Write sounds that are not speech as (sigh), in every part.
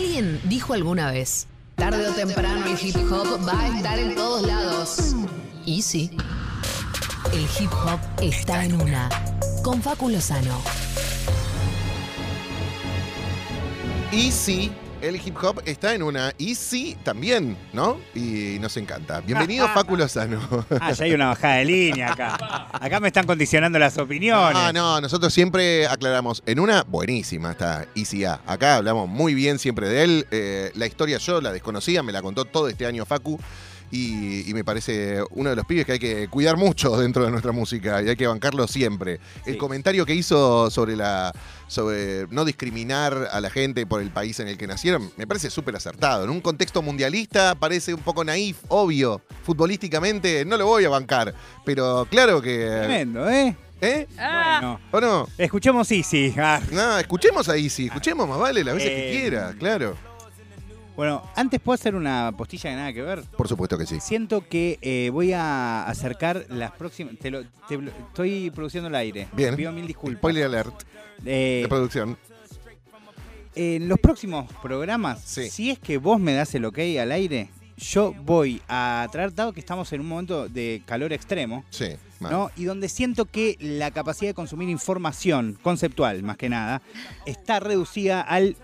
Alguien dijo alguna vez, tarde o temprano el hip hop va a estar en todos lados. Y sí, el hip hop está en una. Con Facu Lozano. Y sí, el hip hop está en una. Y sí, también, ¿no? Y nos encanta. Bienvenido, Facu Lozano. Ah, ya hay una bajada de línea acá. Acá me están condicionando las opiniones. Ah, no, nosotros siempre aclaramos. En una, buenísima está Easy A. Acá hablamos muy bien siempre de él. Eh, la historia yo la desconocía, me la contó todo este año Facu. Y, y me parece uno de los pibes que hay que cuidar mucho dentro de nuestra música y hay que bancarlo siempre. El comentario que hizo sobre la sobre no discriminar a la gente por el país en el que nacieron, me parece súper acertado. En un contexto mundialista parece un poco naif, obvio. Futbolísticamente no lo voy a bancar, pero claro que... Tremendo, ¿eh? ¿Eh? Bueno, ¿O no? escuchemos Easy. Ah, No, escuchemos a Easy, escuchemos más vale las veces que Eh, quiera, claro. Bueno, antes puedo hacer una postilla de nada que ver. Por supuesto que sí. Siento que eh, voy a acercar las próximas. te lo- te lo- estoy produciendo el aire. Bien. Pido mil disculpas. Spoiler alert Eh, de producción. en los próximos programas, Sí. si es que vos me das el ok al aire, yo voy a traer, dado que estamos en un momento de calor extremo, Sí. mal. ¿no? Y donde siento que la capacidad de consumir información conceptual, más que nada, está reducida al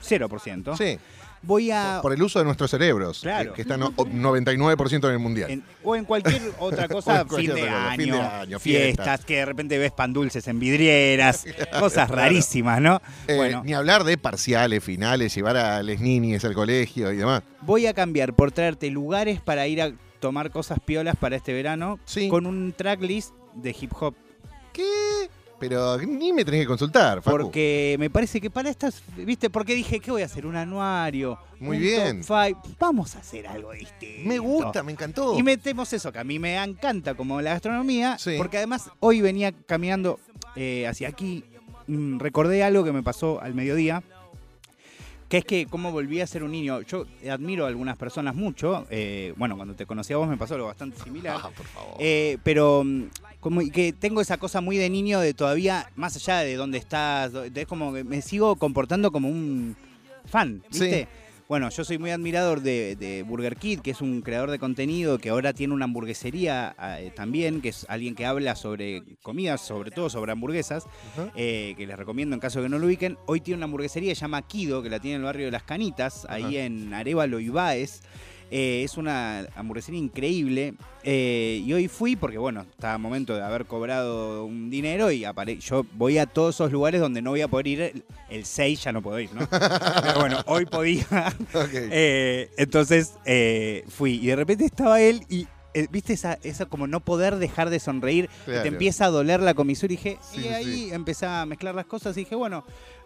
0%. Sí. Voy a... Por el uso de nuestros cerebros, Claro. que, que están o- 99% en el mundial. en- o en cualquier otra (laughs) cosa, cualquier fin, de año, fin de año, fiestas, fiestas. que de repente ves pan dulces en vidrieras, (laughs) cosas Claro. rarísimas, ¿no? Eh, bueno, Ni hablar de parciales, finales, llevar a las niñas al colegio y demás. voy a cambiar por traerte lugares para ir a tomar cosas piolas para este verano Sí. con un tracklist de hip hop. ¿Qué? Pero ni me tenés que consultar, Facu. Porque me parece que para estas, ¿viste? Porque dije, ¿qué voy a hacer? Un anuario. Muy un bien. top five. Vamos a hacer algo distinto. Me gusta, me encantó. Y metemos eso, que a mí me encanta como la gastronomía, Sí. porque además hoy venía caminando eh, hacia aquí, mm, recordé algo que me pasó al mediodía, que es que como volví a ser un niño, yo admiro a algunas personas mucho, eh, bueno, cuando te conocí a vos me pasó algo bastante similar, Ah, por favor. eh, pero mm, como que tengo esa cosa muy de niño de todavía, más allá de dónde estás, es como que me sigo comportando como un fan, ¿viste? Sí. Bueno, yo soy muy admirador de, de Burger Kid, que es un creador de contenido que ahora tiene una hamburguesería eh, también, que es alguien que habla sobre comidas, sobre todo sobre hamburguesas, eh, que les recomiendo en caso de que no lo ubiquen. Hoy tiene una hamburguesería, se llama Kido, que la tiene en el barrio de Las Canitas, ahí en Arevalo y Baez. Eh, es una hamburguesería increíble. eh, y hoy fui porque, bueno, estaba a momento de haber cobrado un dinero y apare yo voy a todos esos lugares donde no voy a poder ir. El, el 6 ya no puedo ir, ¿no? (laughs) Pero bueno, hoy podía. Eh, entonces eh, fui y de repente estaba él y. ¿Viste esa, esa como no poder dejar de sonreír? que te empieza a doler la comisura y dije, Sí, y ahí sí. empecé a mezclar las cosas y dije, bueno,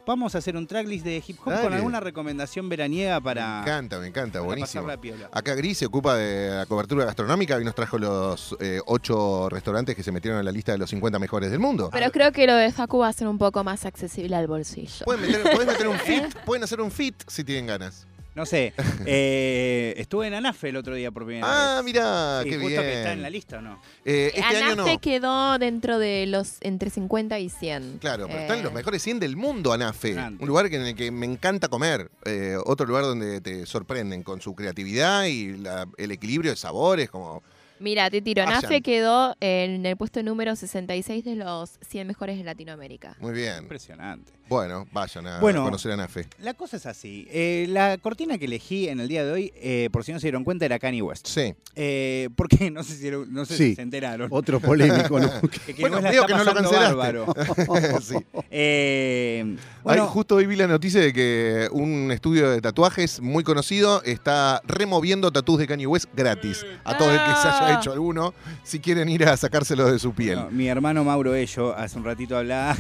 vamos a hacer un tracklist de hip hop con alguna recomendación veraniega para, Me encanta, me encanta, buenísimo. Acá Gris se ocupa de la cobertura gastronómica y nos trajo los eh, ocho restaurantes que se metieron en la lista de los 50 mejores del mundo. Pero creo que lo de Facu va a ser un poco más accesible al bolsillo. Pueden meter, pueden meter un (laughs) fit, pueden hacer un fit si tienen ganas. No sé, (laughs) eh, estuve en Anafe el otro día por primera Ah, vez. mirá, Sí, qué justo bien. que está en la lista, ¿o no? Eh, este año Anafe no. quedó dentro de los entre 50 y 100. Claro, pero Eh, están los mejores 100 del mundo, Anafe. Un lugar en el que me encanta comer. Eh, otro lugar donde te sorprenden con su creatividad y la- el equilibrio de sabores, como Mira, te tiro. Anafe quedó en el puesto número 66 de los 100 mejores de Latinoamérica. muy bien. Impresionante. Bueno, vayan a Bueno. conocer Anafe. La cosa es así. eh, la cortina que elegí en el día de hoy, eh, por si no se dieron cuenta, era Kanye West. Sí. Eh, porque (laughs) no sé si, no sé Sí. si se enteraron. Otro polémico, ¿no? (laughs) Que (laughs) Bueno, veo que no lo cancelaste. sí. Eh, Ay, bueno, justo hoy vi la noticia de que un estudio de tatuajes muy conocido está removiendo tatús de Kanye West gratis. A todo el que se haya Ah. hecho alguno, si quieren ir a sacárselo de su piel. mi hermano Mauro Ello hace un ratito hablaba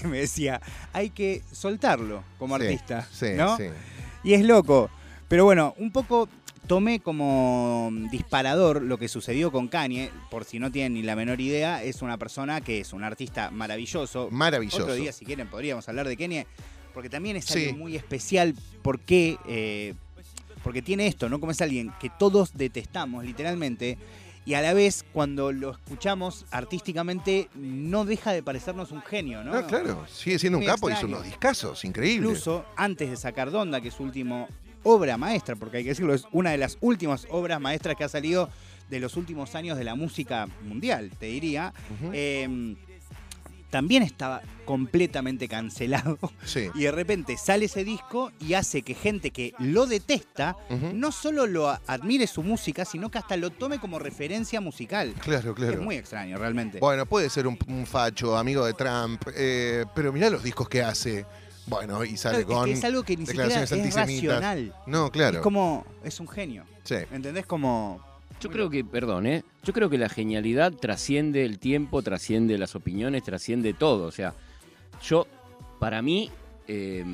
que me decía, hay que soltarlo como Sí, artista. Sí, ¿no? sí. Y es loco. Pero bueno, un poco tomé como disparador lo que sucedió con Kanye, por si no tienen ni la menor idea, es una persona que es un artista maravilloso. Maravilloso. Otro día, si quieren, podríamos hablar de Kanye, porque también es alguien muy especial, porque, eh, porque tiene esto, ¿no? Como es alguien que todos detestamos, literalmente, y a la vez cuando lo escuchamos artísticamente no deja de parecernos un genio, ¿no? Ah, claro, sigue siendo un capo, hizo unos discazos, increíble. Incluso antes de sacar Donda, que es su último obra maestra, porque hay que decirlo, es una de las últimas obras maestras que ha salido de los últimos años de la música mundial, te diría. Eh, también estaba completamente cancelado. Sí. Y de repente sale ese disco y hace que gente que lo detesta no solo lo admire su música, sino que hasta lo tome como referencia musical. Claro, claro. Es muy extraño, realmente. Bueno, puede ser un, un facho, amigo de Trump, eh, pero mirá los discos que hace. Bueno, y sale Claro, es con que es algo que ni siquiera es racional. No, claro. Es como. Es un genio. Sí. ¿Entendés? Como. Yo creo que, perdón, ¿eh? Yo creo que la genialidad trasciende el tiempo, trasciende las opiniones, trasciende todo. O sea, yo, para mí, eh,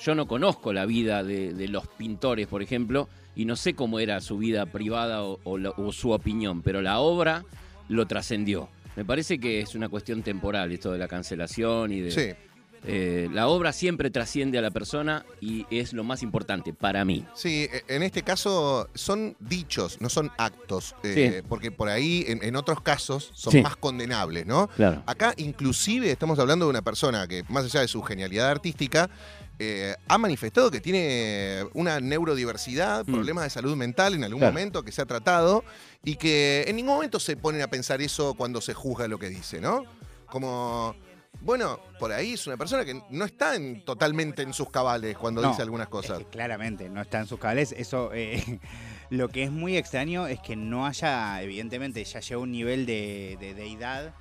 yo no conozco la vida de, de los pintores, por ejemplo, y no sé cómo era su vida privada o, o la- o su opinión, pero la obra lo trascendió. Me parece que es una cuestión temporal esto de la cancelación y de... Sí. Eh, la obra siempre trasciende a la persona y es lo más importante para mí. Sí, e- en este caso son dichos, no son actos, eh, porque por ahí en, en otros casos son Sí. más condenables, ¿no? Claro. Acá inclusive estamos hablando de una persona que, más allá de su genialidad artística, eh, ha manifestado que tiene una neurodiversidad, Mm. problemas de salud mental en algún Claro. momento que se ha tratado y que en ningún momento se ponen a pensar eso cuando se juzga lo que dice, ¿no? Como, bueno, por ahí es una persona que no está en- totalmente en sus cabales cuando No, dice algunas es cosas. que claramente no está en sus cables. Eso. eh, (laughs) lo que es muy extraño es que no haya. Evidentemente, ya llegó a un nivel de, de deidad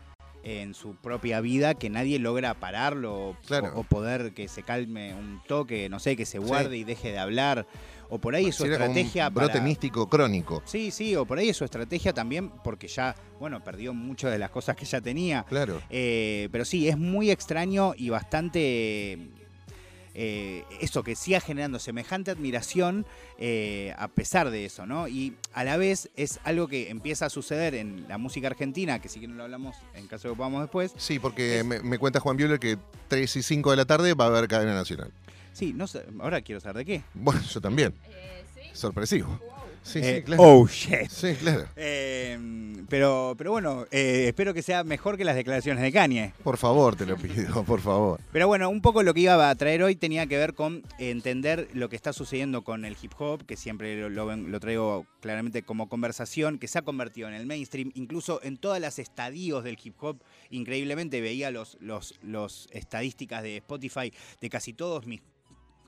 en su propia vida que nadie logra pararlo o- Claro. o, poder que se calme un toque, no sé, que se guarde y deje de hablar. O por ahí es su un estrategia brote para- místico crónico. Sí, sí, o por ahí es su estrategia también porque ya, bueno, perdió muchas de las cosas que ya tenía. Claro. Eh, pero sí, es muy extraño y bastante. Eh, eso, que siga generando semejante admiración eh, a pesar de eso, ¿no? Y a la vez es algo que empieza a suceder en la música argentina, que sí que no lo hablamos en caso de que podamos después. Sí, porque me, me cuenta Juan Bioler que 3 y 5 de la tarde va a haber cadena nacional. Sí, no sé, ahora quiero saber de qué. Bueno, yo también. Sorpresivo. Sí, Eh, sí, claro. Oh, shit. Sí, claro. Eh, pero, pero bueno, eh, espero que sea mejor que las declaraciones de Kanye. Por favor, te lo pido, por favor. Pero bueno, un poco lo que iba a traer hoy tenía que ver con entender lo que está sucediendo con el hip hop, que siempre lo, lo ven- lo traigo claramente como conversación, que se ha convertido en el mainstream, incluso en todas las estadios del hip hop. Increíblemente veía los, los, los estadísticas de Spotify de casi todos mis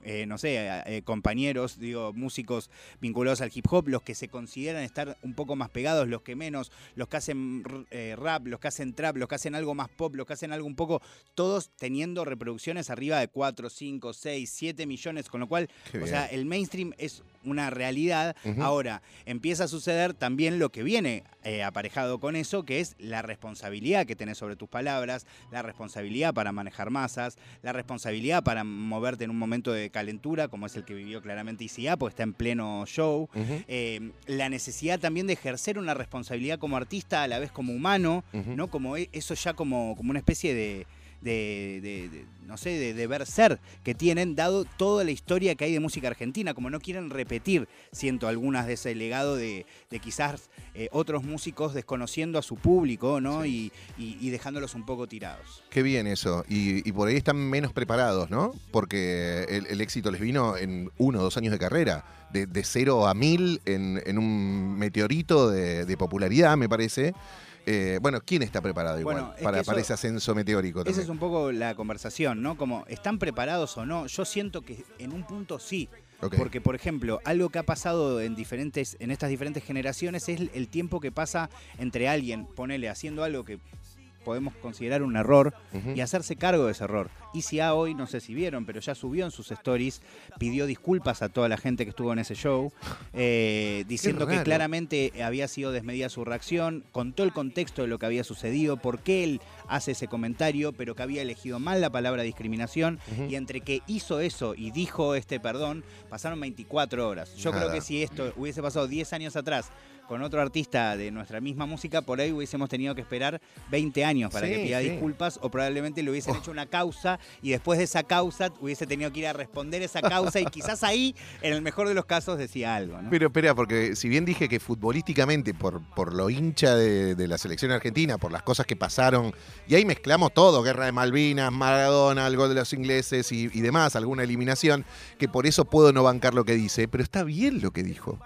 eh, no sé, eh, compañeros, digo, músicos vinculados al hip hop, los que se consideran estar un poco más pegados, los que menos, los que hacen eh, rap, los que hacen trap, los que hacen algo más pop, los que hacen algo un poco, todos teniendo reproducciones arriba de 4, 5, 6, 7 millones, con lo cual, Qué o bien. sea, el mainstream es una realidad. Ahora, empieza a suceder también lo que viene eh, aparejado con eso, que es la responsabilidad que tenés sobre tus palabras, la responsabilidad para manejar masas, la responsabilidad para moverte en un momento de calentura, como es el que vivió claramente ICA, porque está en pleno show. Eh, la necesidad también de ejercer una responsabilidad como artista, a la vez como humano. ¿no? Como e- eso ya como, como una especie de, de- de- de- no sé, de deber ser que tienen, dado toda la historia que hay de música argentina, como no quieren repetir, siento algunas de ese legado de, de quizás eh, otros músicos desconociendo a su público, ¿no? Y, y- y dejándolos un poco tirados. Qué bien eso. Y, y por ahí están menos preparados, ¿no? Porque el, el éxito les vino en uno o dos años de carrera. De, de cero a mil en, en un meteorito de, de popularidad, me parece. Eh, bueno, ¿quién está preparado igual Bueno, es para, que eso- para ese ascenso meteórico Esa también? es un poco la conversación, ¿no? Como, ¿están preparados o no? Yo siento que en un punto sí. Porque, por ejemplo, algo que ha pasado en diferentes, en estas diferentes generaciones es el tiempo que pasa entre alguien, ponele, haciendo algo que podemos considerar un error y hacerse cargo de ese error. ICA hoy, no sé si vieron, pero ya subió en sus stories, pidió disculpas a toda la gente que estuvo en ese show, (laughs) eh, diciendo que claramente había sido desmedida su reacción, contó el contexto de lo que había sucedido, por qué él hace ese comentario, pero que había elegido mal la palabra discriminación, y entre que hizo eso y dijo este perdón, pasaron 24 horas. Yo Nada. creo que si esto hubiese pasado 10 años atrás con otro artista de nuestra misma música, por ahí hubiésemos tenido que esperar 20 años para Sí, que pida sí. disculpas o probablemente le hubiesen Oh. hecho una causa y después de esa causa hubiese tenido que ir a responder esa causa y quizás ahí, en el mejor de los casos, decía algo. ¿no? Pero espera, porque si bien dije que futbolísticamente, por, por lo hincha de, de la selección argentina, por las cosas que pasaron, y ahí mezclamos todo, guerra de Malvinas, Maradona, el gol de los ingleses y, y demás, alguna eliminación, que por eso puedo no bancar lo que dice, pero está bien lo que dijo.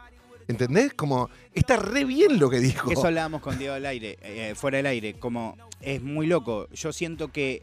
¿Entendés? Como, está re bien lo que dijo. Eso hablábamos con Diego al aire, eh, fuera del aire, como es muy loco. Yo siento que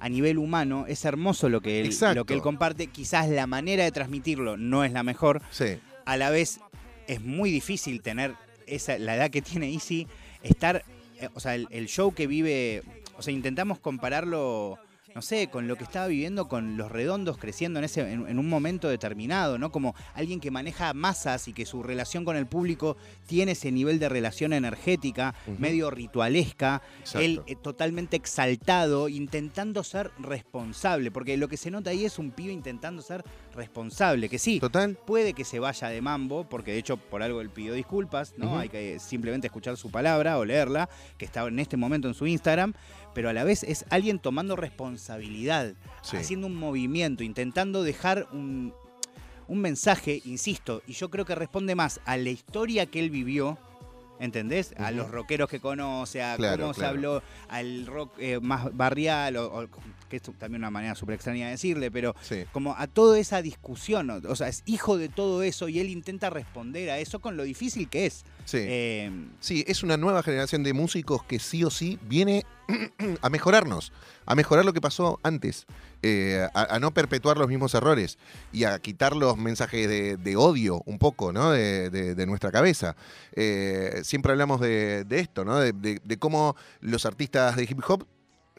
a nivel humano es hermoso lo que él, Exacto. lo que él comparte. Quizás la manera de transmitirlo no es la mejor. Sí. A la vez es muy difícil tener esa, la edad que tiene Easy, estar, eh, o sea, el, el show que vive, o sea, intentamos compararlo, no sé, con lo que estaba viviendo con los redondos creciendo en, ese, en, en un momento determinado, ¿no? Como alguien que maneja masas y que su relación con el público tiene ese nivel de relación energética, medio ritualesca, Exacto. él eh, totalmente exaltado, intentando ser responsable, porque lo que se nota ahí es un pibe intentando ser responsable, que sí, Total. puede que se vaya de mambo, porque de hecho por algo él pidió disculpas, ¿no? Hay que simplemente escuchar su palabra o leerla, que está en este momento en su Instagram, pero a la vez es alguien tomando responsabilidad, Sí. haciendo un movimiento, intentando dejar un, un mensaje, insisto, y yo creo que responde más a la historia que él vivió. ¿Entendés? A los rockeros que conoce, a Claro, cómo se habló, al rock eh, más barrial, o, o- que es también una manera súper extraña de decirle, pero Sí. como a toda esa discusión, o- sea, es hijo de todo eso y él intenta responder a eso con lo difícil que es. Sí. Eh, Sí, es una nueva generación de músicos que sí o sí viene (clears throat) a mejorarnos, a mejorar lo que pasó antes, eh, a, a no perpetuar los mismos errores y a quitar los mensajes de, de odio un poco, ¿no? De, de- de nuestra cabeza. Eh, siempre hablamos de, esto, ¿no? De cómo los artistas de hip hop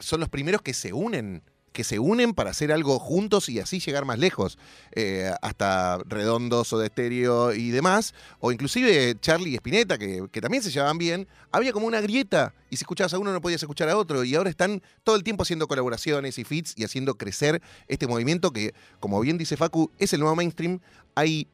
son los primeros que se unen que se unen para hacer algo juntos y así llegar más lejos, eh, hasta Redondos o de Estéreo y demás, o inclusive Charlie y Spinetta, que, que también se llevaban bien, había como una grieta y si escuchabas a uno no podías escuchar a otro y ahora están todo el tiempo haciendo colaboraciones y feats y haciendo crecer este movimiento que, como bien dice Facu, es el nuevo mainstream. Hay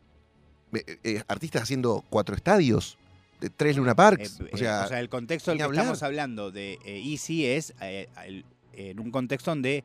eh, eh, artistas haciendo cuatro estadios, de tres Luna Parks, eh, o, sea, eh, el contexto del que hablar. estamos hablando de eh, Easy es eh, el- en un contexto donde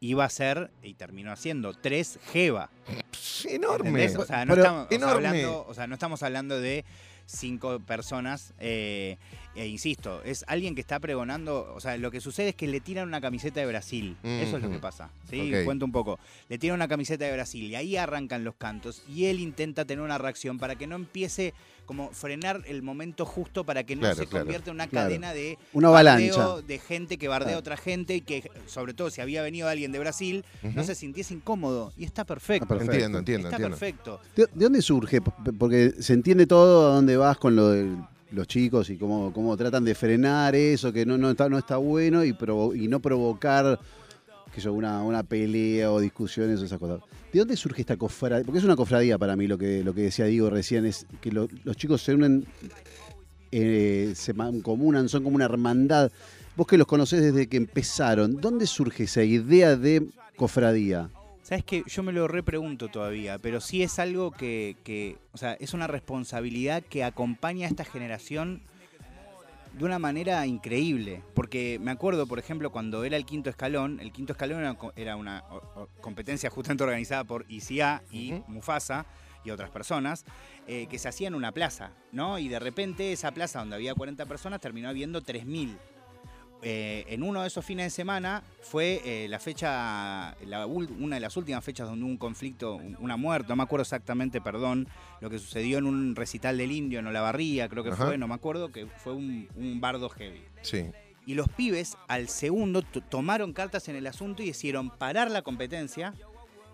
iba a ser y terminó haciendo tres Jeva. pss, enorme. O sea, no Pero estamos, o sea, enorme. hablando, o sea, no estamos hablando de cinco personas. eh, e insisto, es alguien que está pregonando. O sea, lo que sucede es que le tiran una camiseta de Brasil. Eso es lo que pasa. ¿sí? Cuento un poco. Le tiran una camiseta de Brasil y ahí arrancan los cantos. Y él intenta tener una reacción para que no empiece como frenar el momento justo para que no Claro, se claro. convierta en una Claro. cadena de Una avalancha. de gente que bardea a otra gente y que sobre todo si había venido alguien de Brasil no se sintiese incómodo y está perfecto. Entiendo, entiendo, Está entiendo. perfecto. ¿De, de dónde surge? Porque se entiende todo a dónde vas con lo de los chicos y cómo, cómo tratan de frenar eso, que no, no, está, no está bueno y, provo- y no provocar que yo, una, una pelea o discusiones o esas cosas. ¿De dónde surge esta cofradía? Porque es una cofradía para mí lo que, lo que decía Diego recién, es que lo- los chicos se unen, eh, se mancomunan, son como una hermandad. Vos que los conocés desde que empezaron, ¿dónde surge esa idea de cofradía? Sabes que yo me lo repregunto todavía, pero sí es algo que, que, o sea, es una responsabilidad que acompaña a esta generación de una manera increíble. Porque me acuerdo, por ejemplo, cuando era el quinto escalón, el quinto escalón era, una competencia justamente organizada por ICA y. Mufasa y otras personas, eh, que se hacía en una plaza, ¿no? Y de repente esa plaza donde había 40 personas terminó habiendo 3.000. Eh, en uno de esos fines de semana fue eh, la fecha, la una de las últimas fechas donde hubo un conflicto, un- una muerte, no me acuerdo exactamente, perdón, lo que sucedió en un recital del indio en Olavarría, creo que Ajá. fue, no me acuerdo, que fue un, un bardo heavy. Sí. Y los pibes al segundo to- tomaron cartas en el asunto y decidieron parar la competencia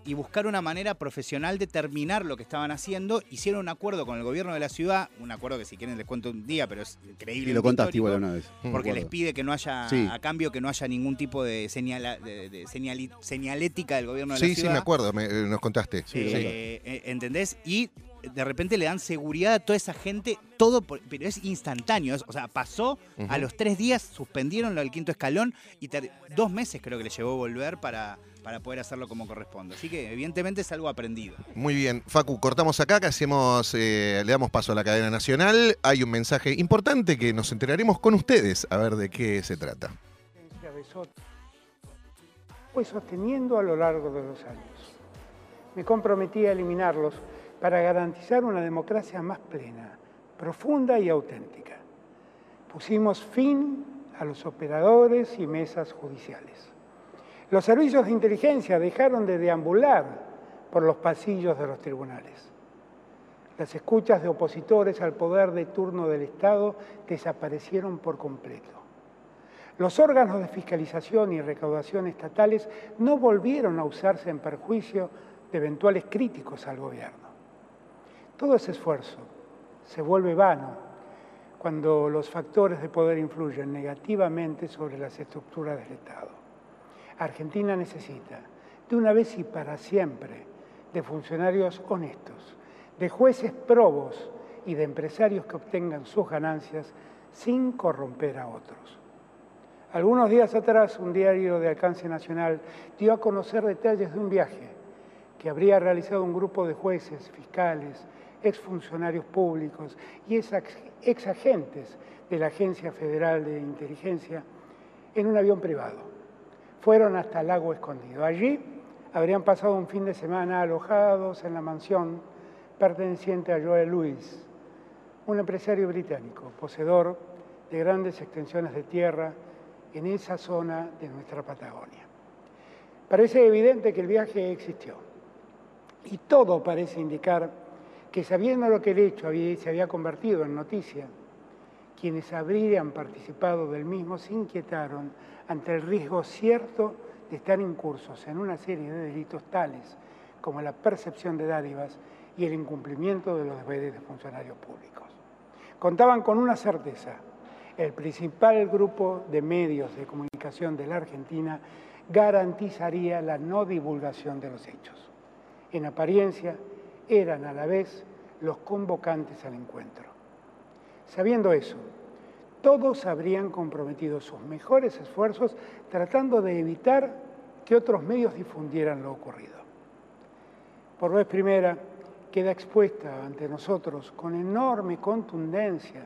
y buscar una manera profesional de terminar lo que estaban haciendo. Hicieron un acuerdo con el gobierno de la ciudad, un acuerdo que si quieren les cuento un día, pero es increíble. Y lo contaste igual una vez. Porque les pide que no haya, Sí. a cambio, que no haya ningún tipo de, señala, de, de señali- señalética del gobierno de la Sí, ciudad. sí, me acuerdo, me- eh, nos contaste. Sí, Eh, sí. eh, ¿Entendés? Y de repente le dan seguridad a toda esa gente, todo, por- pero es instantáneo. es- o sea, pasó, a los tres días suspendieron lo del quinto escalón y ter- dos meses creo que le llevó volver para, para poder hacerlo como corresponde. Así que evidentemente es algo aprendido. Muy bien, Facu, cortamos acá, que hacemos, eh, le damos paso a la cadena nacional. Hay un mensaje importante que nos enteraremos con ustedes, a ver de qué se trata. fue sosteniendo a lo largo de los años. Me comprometí a eliminarlos para garantizar una democracia más plena, profunda y auténtica. Pusimos fin a los operadores y mesas judiciales. Los servicios de inteligencia dejaron de deambular por los pasillos de los tribunales. Las escuchas de opositores al poder de turno del Estado desaparecieron por completo. Los órganos de fiscalización y recaudación estatales no volvieron a usarse en perjuicio de eventuales críticos al gobierno. Todo ese esfuerzo se vuelve vano cuando los factores de poder influyen negativamente sobre las estructuras del Estado. Argentina necesita, de una vez y para siempre, de funcionarios honestos, de jueces probos y de empresarios que obtengan sus ganancias sin corromper a otros. Algunos días atrás, un diario de alcance nacional dio a conocer detalles de un viaje que habría realizado un grupo de jueces, fiscales, exfuncionarios públicos y exagentes de la Agencia Federal de Inteligencia en un avión privado. Fueron hasta el lago escondido. Allí habrían pasado un fin de semana alojados en la mansión perteneciente a Joel Lewis, un empresario británico, poseedor de grandes extensiones de tierra en esa zona de nuestra Patagonia. Parece evidente que el viaje existió y todo parece indicar que sabiendo lo que el hecho se había convertido en noticia, quienes habrían participado del mismo se inquietaron ante el riesgo cierto de estar incursos en una serie de delitos tales como la percepción de dádivas y el incumplimiento de los deberes de funcionarios públicos. Contaban con una certeza, el principal grupo de medios de comunicación de la Argentina garantizaría la no divulgación de los hechos. En apariencia, eran a la vez los convocantes al encuentro. Sabiendo eso, todos habrían comprometido sus mejores esfuerzos tratando de evitar que otros medios difundieran lo ocurrido. Por vez primera, queda expuesta ante nosotros con enorme contundencia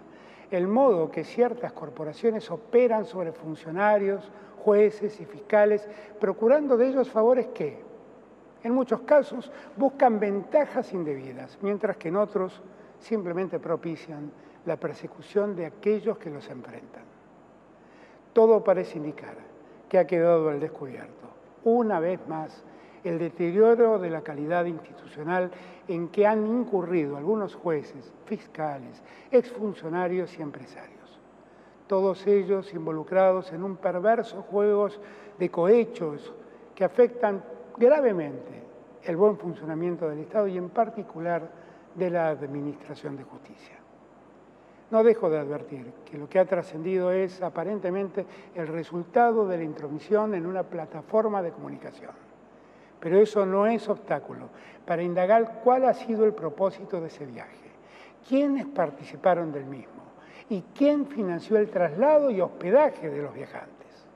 el modo que ciertas corporaciones operan sobre funcionarios, jueces y fiscales, procurando de ellos favores que, en muchos casos, buscan ventajas indebidas, mientras que en otros simplemente propician la persecución de aquellos que los enfrentan. Todo parece indicar que ha quedado al descubierto, una vez más, el deterioro de la calidad institucional en que han incurrido algunos jueces, fiscales, exfuncionarios y empresarios. Todos ellos involucrados en un perverso juego de cohechos que afectan gravemente el buen funcionamiento del Estado y en particular de la Administración de Justicia. No dejo de advertir que lo que ha trascendido es aparentemente el resultado de la intromisión en una plataforma de comunicación. Pero eso no es obstáculo para indagar cuál ha sido el propósito de ese viaje, quiénes participaron del mismo y quién financió el traslado y hospedaje de los viajantes.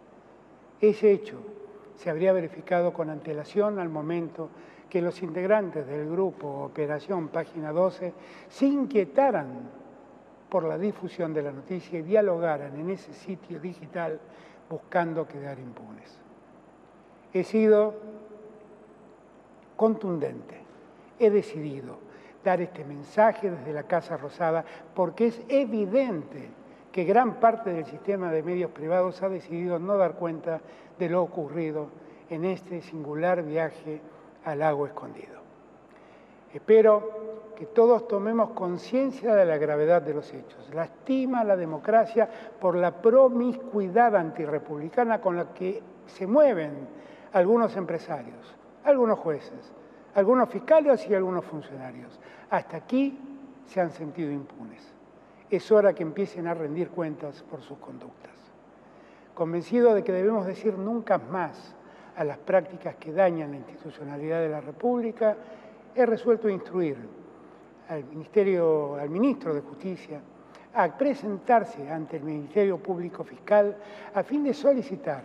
Ese hecho se habría verificado con antelación al momento que los integrantes del grupo Operación Página 12 se inquietaran por la difusión de la noticia y dialogaran en ese sitio digital buscando quedar impunes. He sido contundente, he decidido dar este mensaje desde la Casa Rosada porque es evidente que gran parte del sistema de medios privados ha decidido no dar cuenta de lo ocurrido en este singular viaje al lago escondido. Espero que todos tomemos conciencia de la gravedad de los hechos. Lastima la democracia por la promiscuidad antirrepublicana con la que se mueven algunos empresarios, algunos jueces, algunos fiscales y algunos funcionarios. Hasta aquí se han sentido impunes es hora que empiecen a rendir cuentas por sus conductas. Convencido de que debemos decir nunca más a las prácticas que dañan la institucionalidad de la República, he resuelto instruir al, Ministerio, al Ministro de Justicia a presentarse ante el Ministerio Público Fiscal a fin de solicitar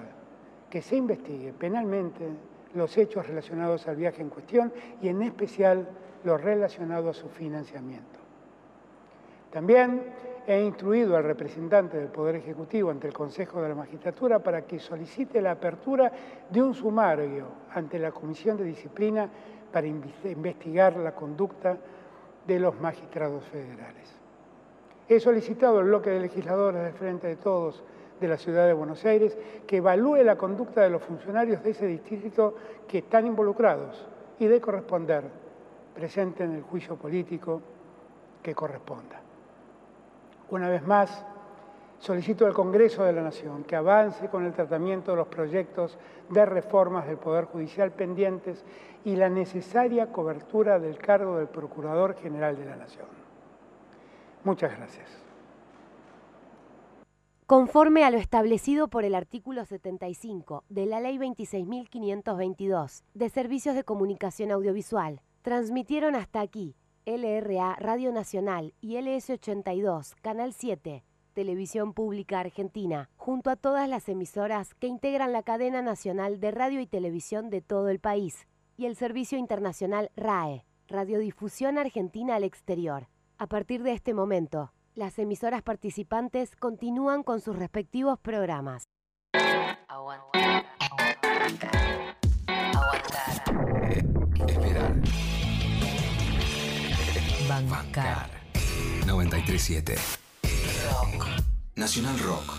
que se investigue penalmente los hechos relacionados al viaje en cuestión y en especial los relacionados a su financiamiento. También he instruido al representante del Poder Ejecutivo ante el Consejo de la Magistratura para que solicite la apertura de un sumario ante la Comisión de Disciplina para investigar la conducta de los magistrados federales. He solicitado al bloque de legisladores del Frente de Todos de la Ciudad de Buenos Aires que evalúe la conducta de los funcionarios de ese distrito que están involucrados y de corresponder presenten el juicio político que corresponda. Una vez más, solicito al Congreso de la Nación que avance con el tratamiento de los proyectos de reformas del Poder Judicial pendientes y la necesaria cobertura del cargo del Procurador General de la Nación. Muchas gracias. Conforme a lo establecido por el artículo 75 de la Ley 26.522 de Servicios de Comunicación Audiovisual, transmitieron hasta aquí LRA Radio Nacional y LS82 Canal 7 Televisión Pública Argentina, junto a todas las emisoras que integran la cadena nacional de radio y televisión de todo el país, y el servicio internacional RAE, Radiodifusión Argentina al Exterior. A partir de este momento, las emisoras participantes continúan con sus respectivos programas. Aguantar, aguantar, Esperar. bancar. 937. Nacional Rock.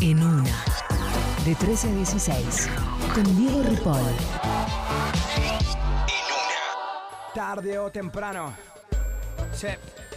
En una. De 13 a 16. Con Diego Ripoll. Tarde o temprano.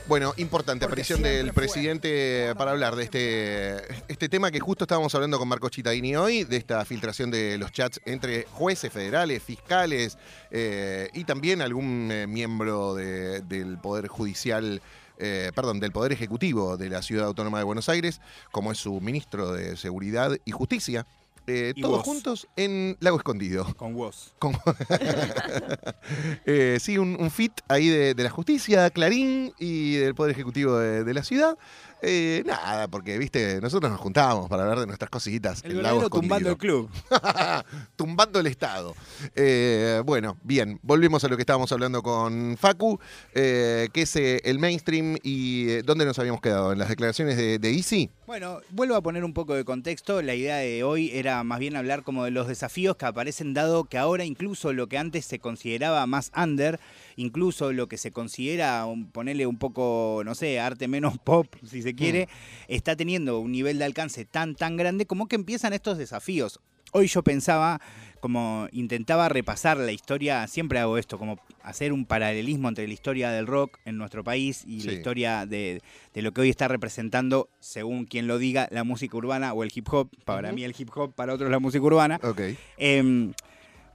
Bueno, importante aparición del fue. presidente para hablar de este, este tema que justo estábamos hablando con Marcos Chitaini hoy, de esta filtración de los chats entre jueces federales, fiscales eh, y también algún eh, miembro de- del Poder Judicial, eh, perdón, del Poder Ejecutivo de la Ciudad Autónoma de Buenos Aires, como es su ministro de Seguridad y Justicia. eh, Y todos vos. juntos en Lago Escondido. Con vos. Con- (laughs) Eh, sí, un, un fit ahí de, de la justicia, Clarín y del Poder Ejecutivo de, de la ciudad. Eh, nada, porque, viste, nosotros nos juntábamos para hablar de nuestras cositas. El Lago tumbando el club. (laughs) tumbando el Estado. Eh, bueno, bien, volvemos a lo que estábamos hablando con Facu, eh, que es eh, el mainstream y eh, dónde nos habíamos quedado, en las declaraciones de, de Easy. Bueno, vuelvo a poner un poco de contexto. La idea de hoy era más bien hablar como de los desafíos que aparecen dado que ahora incluso lo que antes se consideraba más under, incluso lo que se considera un- ponerle un poco, no sé, arte menos (laughs) pop, si se quiere, está teniendo un nivel de alcance tan, tan grande como que empiezan estos desafíos. Hoy yo pensaba, como intentaba repasar la historia, siempre hago esto, como hacer un paralelismo entre la historia del rock en nuestro país y la historia de, de lo que hoy está representando, según quien lo diga, la música urbana o el hip hop. Para mí el hip hop, para otros la música urbana. Ok. Em,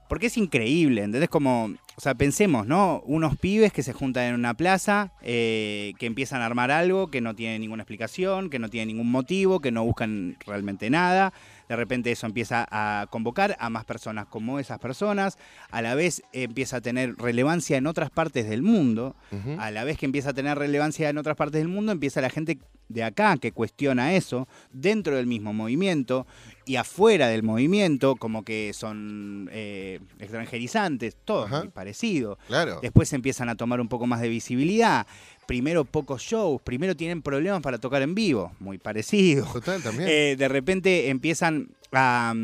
porque es increíble, ¿entendés? Como, o sea, pensemos, ¿no? Unos pibes que se juntan en una plaza, eh, que empiezan a armar algo que no tiene ninguna explicación, que no tiene ningún motivo, que no buscan realmente nada. De repente eso empieza a convocar a más personas como esas personas. A la vez empieza a tener relevancia en otras partes del mundo. A la vez que empieza a tener relevancia en otras partes del mundo, empieza la gente de acá que cuestiona eso, dentro del mismo movimiento y afuera del movimiento, como que son eh, extranjerizantes, todo muy parecido. Claro. Después empiezan a tomar un poco más de visibilidad. Primero pocos shows, primero tienen problemas para tocar en vivo, muy parecido. Total, también. Eh, de repente empiezan a,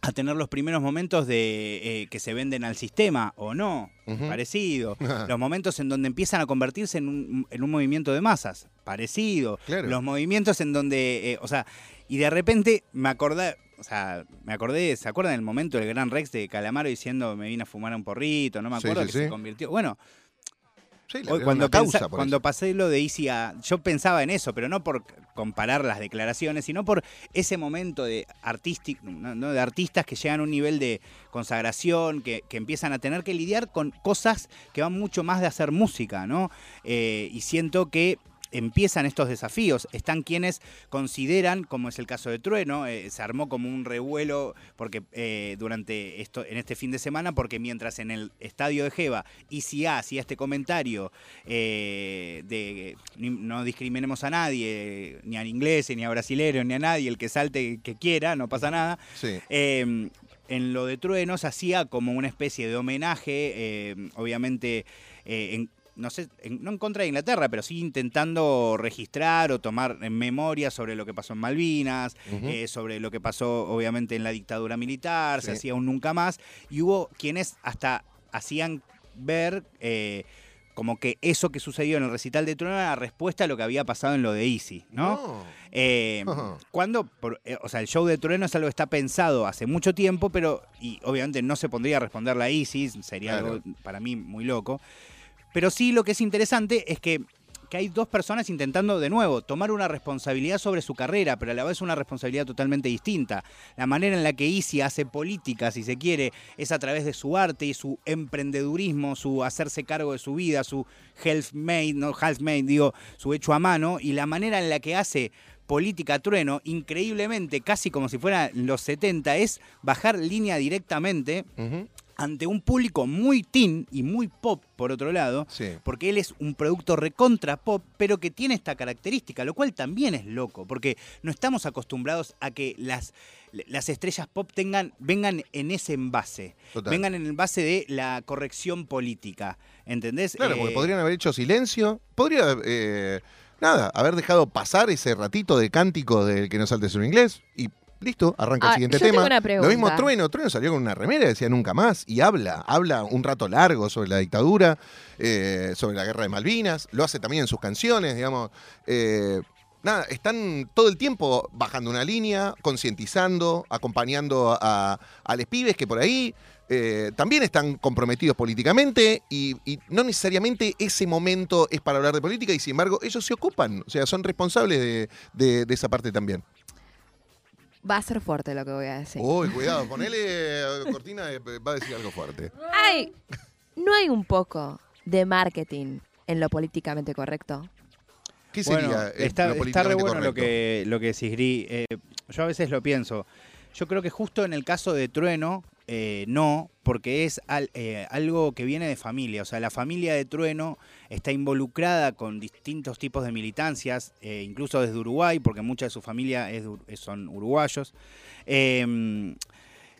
a tener los primeros momentos de eh, que se venden al sistema o no, parecido. (laughs) Los momentos en donde empiezan a convertirse en un, en un movimiento de masas, parecido. Claro. Los movimientos en donde, eh, o sea, y de repente me acordé, o sea, me acordé, ¿se acuerdan del momento del Gran Rex de Calamaro diciendo me vine a fumar un porrito? No me Sí, acuerdo sí, que sí. se convirtió. Bueno, Sí, Hoy, cuando, causa pensa- cuando pasé lo de a. Yo pensaba en eso, pero no por comparar las declaraciones, sino por ese momento de no, de artistas que llegan a un nivel de consagración, que, que empiezan a tener que lidiar con cosas que van mucho más de hacer música, ¿no? Eh, y siento que empiezan estos desafíos. Están quienes consideran, como es el caso de Trueno, eh, se armó como un revuelo porque eh, durante esto, en este fin de semana, porque mientras en el estadio de Jeva ICA hacía este comentario eh, de no discriminemos a nadie, ni al inglés, ni a brasileños, ni a nadie, el que salte que quiera, no pasa nada. Sí. Eh, en lo de Trueno se hacía como una especie de homenaje, eh, obviamente, eh, en- no sé, en- no en contra de Inglaterra, pero sí intentando registrar o tomar en memoria sobre lo que pasó en Malvinas, eh, sobre lo que pasó obviamente en la dictadura militar, se hacía un nunca más, y hubo quienes hasta hacían ver eh, como que eso que sucedió en el recital de Trueno era la respuesta a lo que había pasado en lo de Easy, ¿no? No. Eh, cuando, por- eh, o sea, el show de Trueno es algo que está pensado hace mucho tiempo, pero, y obviamente no se pondría a responderle a Isis, sería Claro. algo para mí muy loco. Pero sí lo que es interesante es que, que hay dos personas intentando de nuevo tomar una responsabilidad sobre su carrera, pero a la vez una responsabilidad totalmente distinta. La manera en la que Isi hace política, si se quiere, es a través de su arte y su emprendedurismo, su hacerse cargo de su vida, su health-made, no health-made, digo, su hecho a mano, y la manera en la que hace política trueno, increíblemente, casi como si fuera los 70, es bajar línea directamente. Ante un público muy teen y muy pop, por otro lado, Sí. porque él es un producto recontra pop, pero que tiene esta característica, lo cual también es loco, porque no estamos acostumbrados a que las, las estrellas pop tengan, vengan en ese envase, Total. vengan en el envase de la corrección política, ¿entendés? Claro, porque Eh, podrían haber hecho silencio. Podría, eh, nada, haber dejado pasar ese ratito de cántico del que no saltes un inglés y listo, arranca Ah, el siguiente yo tengo tema. Lo mismo. Trueno, Trueno salió con una remera decía nunca más y habla, habla un rato largo sobre la dictadura, eh, sobre la guerra de Malvinas, lo hace también en sus canciones, digamos. eh, Nada, están todo el tiempo bajando una línea, concientizando, acompañando a, a los pibes que por ahí eh, también están comprometidos políticamente y, y no necesariamente ese momento es para hablar de política y sin embargo ellos se ocupan, o sea, son responsables de, de- de esa parte también. Va a ser fuerte lo que voy a decir. Uy, cuidado, ponele eh, cortina, eh, va a decir algo fuerte. Ay, ¿no hay un poco de marketing en lo políticamente correcto? ¿Qué Bueno, sería eh, está, lo está re políticamente bueno lo correcto? que, lo que decís, Gri. Eh, yo a veces lo pienso. Yo creo que justo en el caso de Trueno, eh, no, porque es al- eh, algo que viene de familia. O sea, la familia de Trueno está involucrada con distintos tipos de militancias, eh, incluso desde Uruguay, porque mucha de su familia es Ur- son uruguayos. Eh,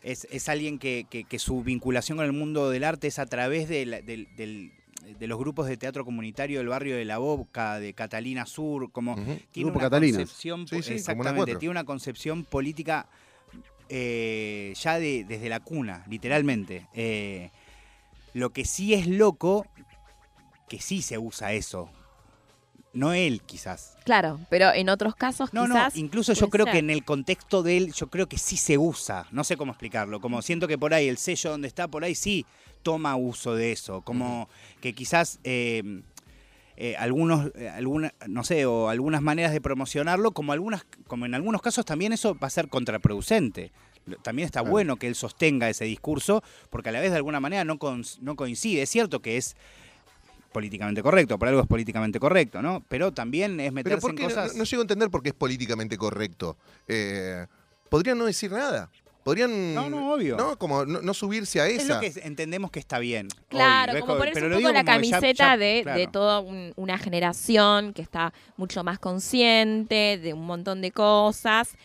es, es alguien que, que- que su vinculación con el mundo del arte es a través de, la- de los grupos de teatro comunitario del barrio de La Boca, de Catalina Sur, como tiene Grupo una Catalinas. concepción, Sí, exactamente, tiene una concepción política eh, ya de- desde la cuna, literalmente. Eh, lo que sí es loco, que sí se usa eso. No él, quizás. Claro, pero en otros casos No, quizás... no, incluso yo creo ser. que en el contexto de él, yo creo que sí se usa. No sé cómo explicarlo. Como siento que por ahí el sello donde está, por ahí sí toma uso de eso. Como que quizás eh, eh, algunos, eh, alguna, no sé, o algunas maneras de promocionarlo, como algunas, como en algunos casos también eso va a ser contraproducente. También está Claro. bueno que él sostenga ese discurso, porque a la vez de alguna manera no, cons- no coincide. Es cierto que es políticamente correcto, por algo es políticamente correcto, ¿no? Pero también es meterse ¿por en qué? No- cosas... No, llego a entender por qué es políticamente correcto. Eh, podrían no decir nada. Podrían. No, no, obvio. No, como no, no subirse a Es esa. lo que entendemos que está bien. Claro, hoy. como ponerse Pero un poco la ya- camiseta ya- de, de toda un- una generación que está mucho más consciente de un montón de cosas,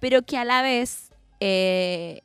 pero que a la vez eh,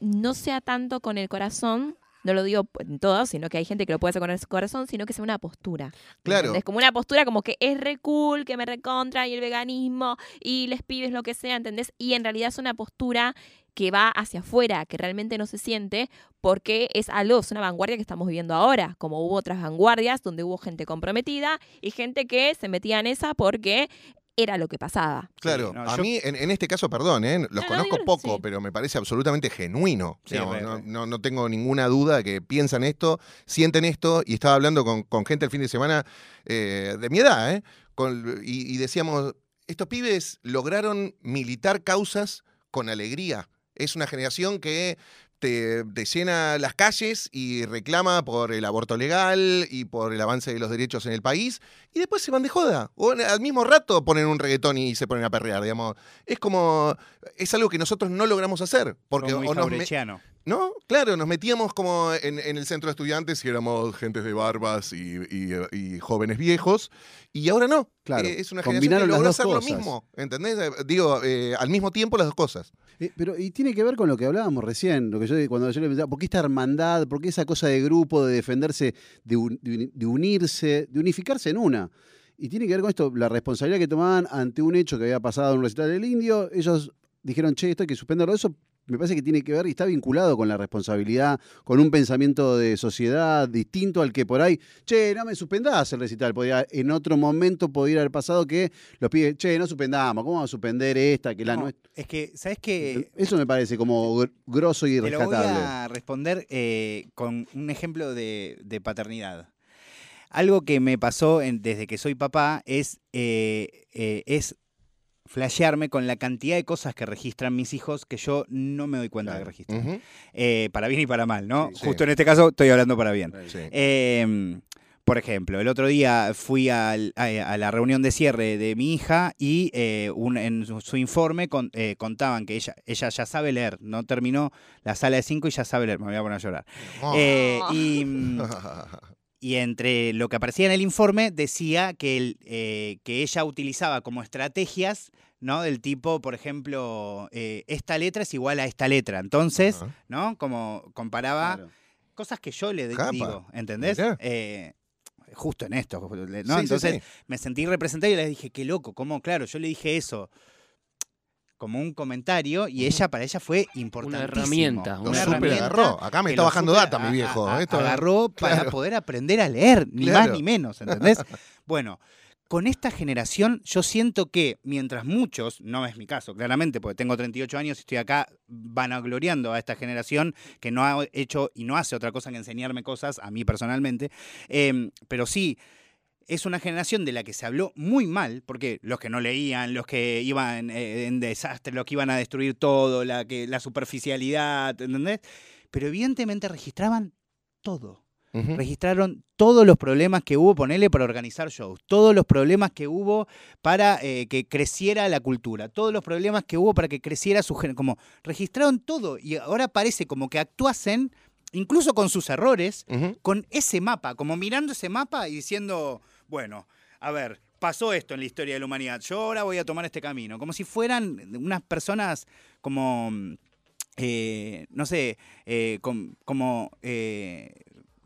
no sea tanto con el corazón, no lo digo en todo, sino que hay gente que lo puede hacer con el corazón, sino que sea una postura. Claro. Es como una postura como que es re cool, que me recontra, y el veganismo, y les pibes lo que sea, ¿entendés? Y en realidad es una postura que va hacia afuera, que realmente no se siente, porque es algo, es una vanguardia que estamos viviendo ahora, como hubo otras vanguardias donde hubo gente comprometida y gente que se metía en esa porque era lo que pasaba. Claro, no, a yo- mí en, en este caso, perdón, ¿eh? los No, no, conozco poco, sí. pero me parece absolutamente genuino. Sí, digamos, re, no, re. no- no tengo ninguna duda de que piensan esto, sienten esto, y estaba hablando con, con gente el fin de semana eh, de mi edad, ¿eh? Con- y, y decíamos, estos pibes lograron militar causas con alegría. Es una generación que te, te llena las calles y reclama por el aborto legal y por el avance de los derechos en el país y después se van de joda. O al mismo rato ponen un reggaetón y se ponen a perrear, digamos. Es como, es algo que nosotros no logramos hacer. Porque Como muy o nos me-. ¿No? Claro, nos metíamos como en, en el centro de estudiantes y éramos gentes de barbas y, y- y jóvenes viejos. Y ahora no. Claro, Eh, es una generación combinaron que logró hacer lo mismo. ¿Entendés? Eh, Digo, eh, al mismo tiempo las dos cosas. Eh, pero, y tiene que ver con lo que hablábamos recién, lo que yo cuando yo le pensaba, ¿por qué esta hermandad? ¿Por qué esa cosa de grupo, de defenderse, de unirse, de unificarse en una? Y tiene que ver con esto, la responsabilidad que tomaban ante un hecho que había pasado en un recital del indio, ellos dijeron, che, esto hay que suspenderlo. Eso me parece que tiene que ver y está vinculado con la responsabilidad, con un pensamiento de sociedad distinto al que por ahí, che, no me suspendás el recital. Podría, en otro momento podría haber pasado que los pibes, che, no suspendamos, ¿cómo vamos a suspender esta? Que la No, no es- es que, ¿sabes qué? Eso me parece como gr- grosso y Te lo voy rescatable. a responder eh, con un ejemplo de, de paternidad. Algo que me pasó en- desde que soy papá es, eh, eh, es flashearme con la cantidad de cosas que registran mis hijos que yo no me doy cuenta que registran. Eh, para bien y para mal, ¿no? Sí, sí. Justo en este caso estoy hablando para bien. Sí. Eh, por ejemplo, el otro día fui al- a, a la reunión de cierre de mi hija y eh, un- en su, su informe con- eh, contaban que ella, ella ya sabe leer, no terminó la sala de cinco y ya sabe leer, me voy a poner a llorar. Oh. Eh, y, (laughs) mm, y entre lo que aparecía en el informe decía que, el, eh, que ella utilizaba como estrategias, ¿no? Del tipo, por ejemplo, eh, esta letra es igual a esta letra. Entonces. ¿no? Como comparaba Claro. cosas que yo le digo, ¿entendés? Eh, justo en esto, ¿no? Sí, sí, Entonces sí. me sentí representado y le dije, qué loco, ¿cómo? Claro, yo le dije eso como un comentario y ella, para ella fue importantísimo. herramienta, Lo una super herramienta agarró. Acá me está lo bajando data, mi viejo. a- Esto- agarró (laughs) para claro. poder aprender a leer, ni Claro. más ni menos, (laughs) ¿entendés? bueno, con esta generación yo siento que mientras muchos, no es mi caso claramente, porque tengo 38 años y estoy acá vanagloriando a esta generación que no ha hecho y no hace otra cosa que enseñarme cosas, a mí personalmente, em, pero sí, es una generación de la que se habló muy mal, porque los que no leían, los que iban eh, en desastre, los que iban a destruir todo, la, que, la superficialidad, ¿entendés? Pero evidentemente registraban todo. Registraron todos los problemas que hubo, ponele, para organizar shows, todos los problemas que hubo para eh, que creciera la cultura, todos los problemas que hubo para que creciera su género, como registraron todo y ahora parece como que actuasen, incluso con sus errores, con ese mapa, como mirando ese mapa y diciendo, bueno, a ver, pasó esto en la historia de la humanidad, yo ahora voy a tomar este camino, como si fueran unas personas como, mm, eh, no sé, eh, com- como, eh,